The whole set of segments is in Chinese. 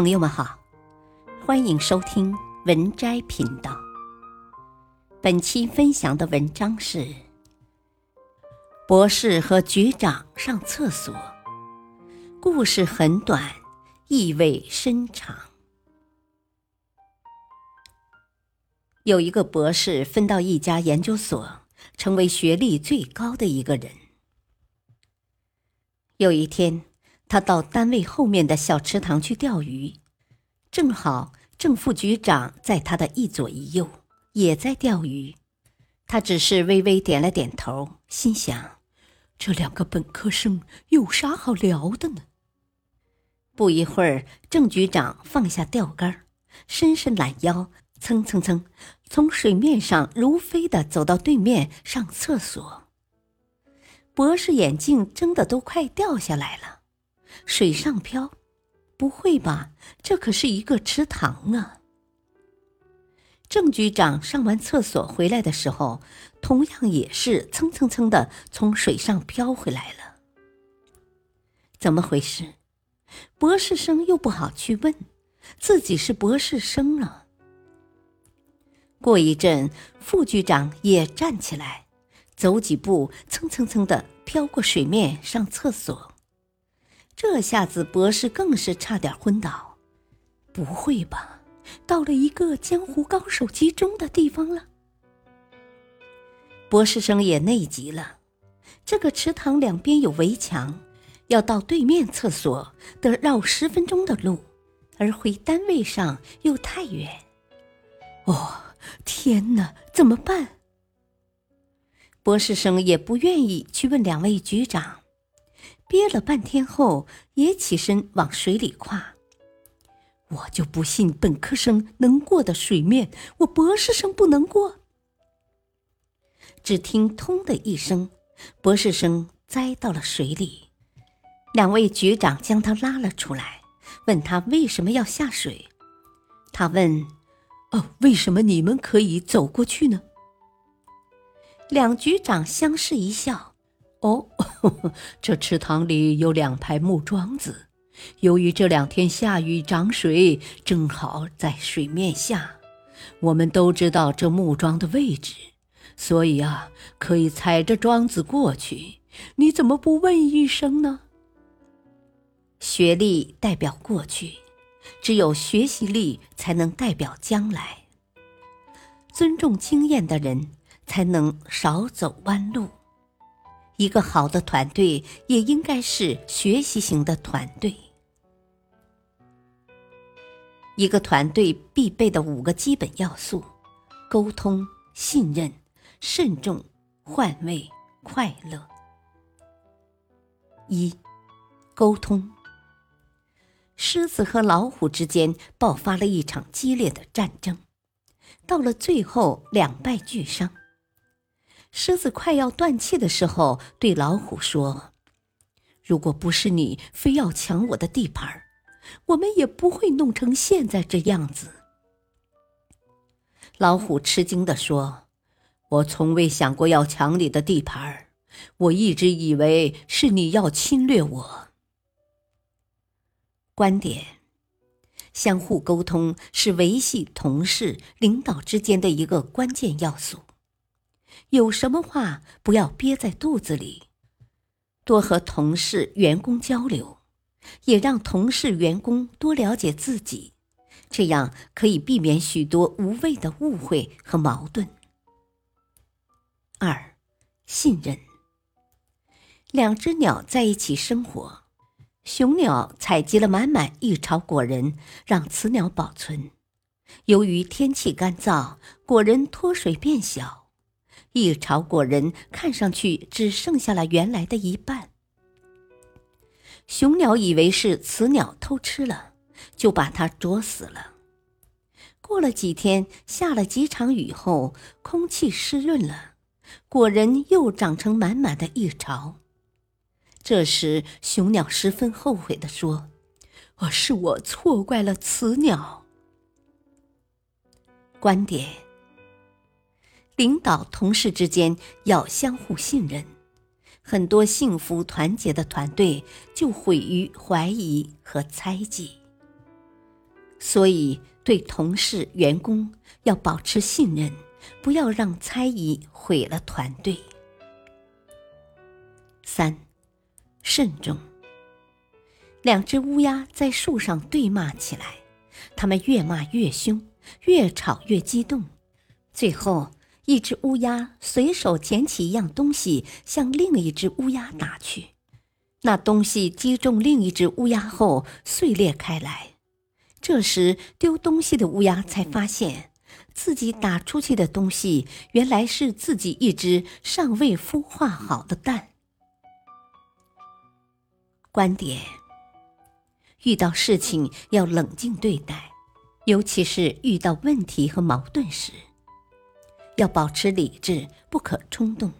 朋友们好，欢迎收听文摘频道。本期分享的文章是：博士和局长上厕所。故事很短，意味深长。有一个博士分到一家研究所，成为学历最高的一个人。有一天。他到单位后面的小池塘去钓鱼，正好正副局长在他的一左一右也在钓鱼，他只是微微点了点头，心想：这两个本科生有啥好聊的呢？不一会儿，郑局长放下钓竿，伸伸懒腰，蹭蹭蹭，从水面上如飞的走到对面上厕所。博士眼镜睁得都快掉下来了。水上漂？不会吧？这可是一个池塘啊！郑局长上完厕所回来的时候，同样也是蹭蹭蹭的从水上漂回来了。怎么回事？博士生又不好去问，自己是博士生了。过一阵，副局长也站起来，走几步，蹭蹭蹭的飘过水面上厕所。这下子，博士更是差点昏倒。不会吧？到了一个江湖高手集中的地方了。博士生也内急了。这个池塘两边有围墙，要到对面厕所得绕十分钟的路，而回单位上又太远。哦，天哪，怎么办？博士生也不愿意去问两位局长。憋了半天后，也起身往水里跨。我就不信本科生能过的水面，我博士生不能过。只听“通”的一声，博士生栽到了水里。两位局长将他拉了出来，问他为什么要下水。他问：“哦，为什么你们可以走过去呢？”两局长相视一笑。哦，这池塘里有两排木桩子，由于这两天下雨涨水，正好在水面下。我们都知道这木桩的位置，所以啊，可以踩着桩子过去。你怎么不问一声呢？学历代表过去，只有学习力才能代表将来。尊重经验的人，才能少走弯路。一个好的团队也应该是学习型的团队。一个团队必备的五个基本要素：沟通、信任、慎重、换位、快乐。一、沟通。狮子和老虎之间爆发了一场激烈的战争，到了最后两败俱伤。狮子快要断气的时候，对老虎说：“如果不是你非要抢我的地盘，我们也不会弄成现在这样子。”老虎吃惊地说：“我从未想过要抢你的地盘，我一直以为是你要侵略我。”观点：相互沟通是维系同事、领导之间的一个关键要素。有什么话不要憋在肚子里，多和同事、员工交流，也让同事、员工多了解自己，这样可以避免许多无谓的误会和矛盾。二，信任。两只鸟在一起生活，雄鸟采集了满满一巢果仁，让雌鸟保存。由于天气干燥，果仁脱水变小。一巢果仁看上去只剩下了原来的一半。雄鸟以为是雌鸟偷吃了，就把它啄死了。过了几天，下了几场雨后，空气湿润了，果仁又长成满满的一巢。这时，雄鸟十分后悔地说：“我，是我错怪了雌鸟。”观点。领导同事之间要相互信任，很多幸福团结的团队就毁于怀疑和猜忌。所以对同事、员工要保持信任，不要让猜疑毁了团队。三，慎重。两只乌鸦在树上对骂起来，它们越骂越凶，越吵越激动。最后，一只乌鸦随手捡起一样东西，向另一只乌鸦打去。那东西击中另一只乌鸦后碎裂开来。这时，丢东西的乌鸦才发现，自己打出去的东西原来是自己一只尚未孵化好的蛋。观点：遇到事情要冷静对待，尤其是遇到问题和矛盾时，要保持理智，不可冲动。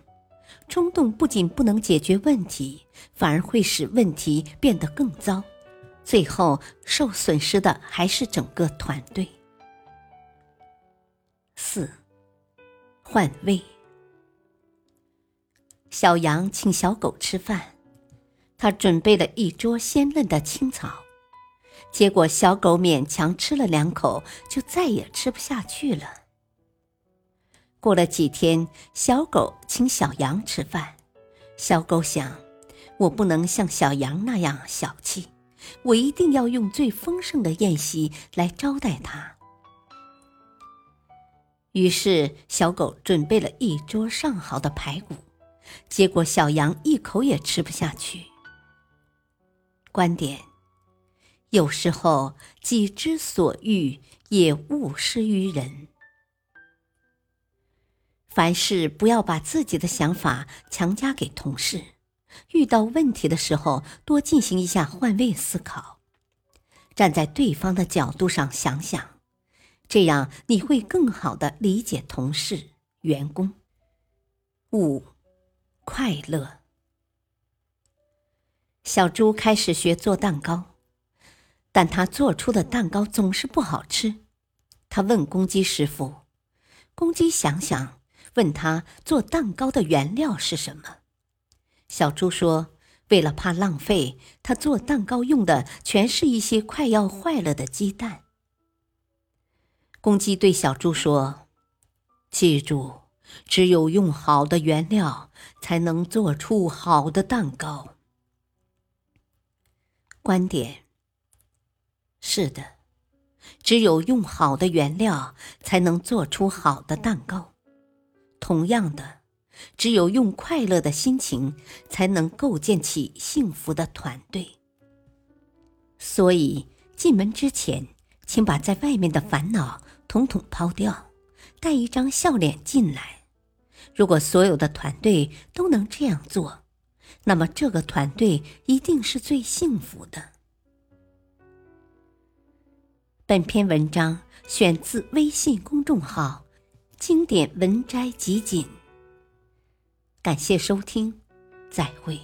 冲动不仅不能解决问题，反而会使问题变得更糟，最后受损失的还是整个团队。四，换位。小羊请小狗吃饭，他准备了一桌鲜嫩的青草，结果小狗勉强吃了两口，就再也吃不下去了。过了几天，小狗请小羊吃饭。小狗想：我不能像小羊那样小气，我一定要用最丰盛的宴席来招待它。于是，小狗准备了一桌上好的排骨，结果小羊一口也吃不下去。观点：有时候己之所欲，也勿施于人。凡事不要把自己的想法强加给同事，遇到问题的时候多进行一下换位思考，站在对方的角度上想想，这样你会更好的理解同事、员工。五，快乐。小猪开始学做蛋糕，但他做出的蛋糕总是不好吃。他问公鸡师傅，公鸡想想。问他做蛋糕的原料是什么？小猪说：“为了怕浪费，他做蛋糕用的全是一些快要坏了的鸡蛋。”公鸡对小猪说：“记住，只有用好的原料，才能做出好的蛋糕。”观点：是的，只有用好的原料，才能做出好的蛋糕。同样的，只有用快乐的心情，才能构建起幸福的团队。所以，进门之前，请把在外面的烦恼统统抛掉，带一张笑脸进来。如果所有的团队都能这样做，那么这个团队一定是最幸福的。本篇文章选自微信公众号。经典文摘集锦。感谢收听，再会。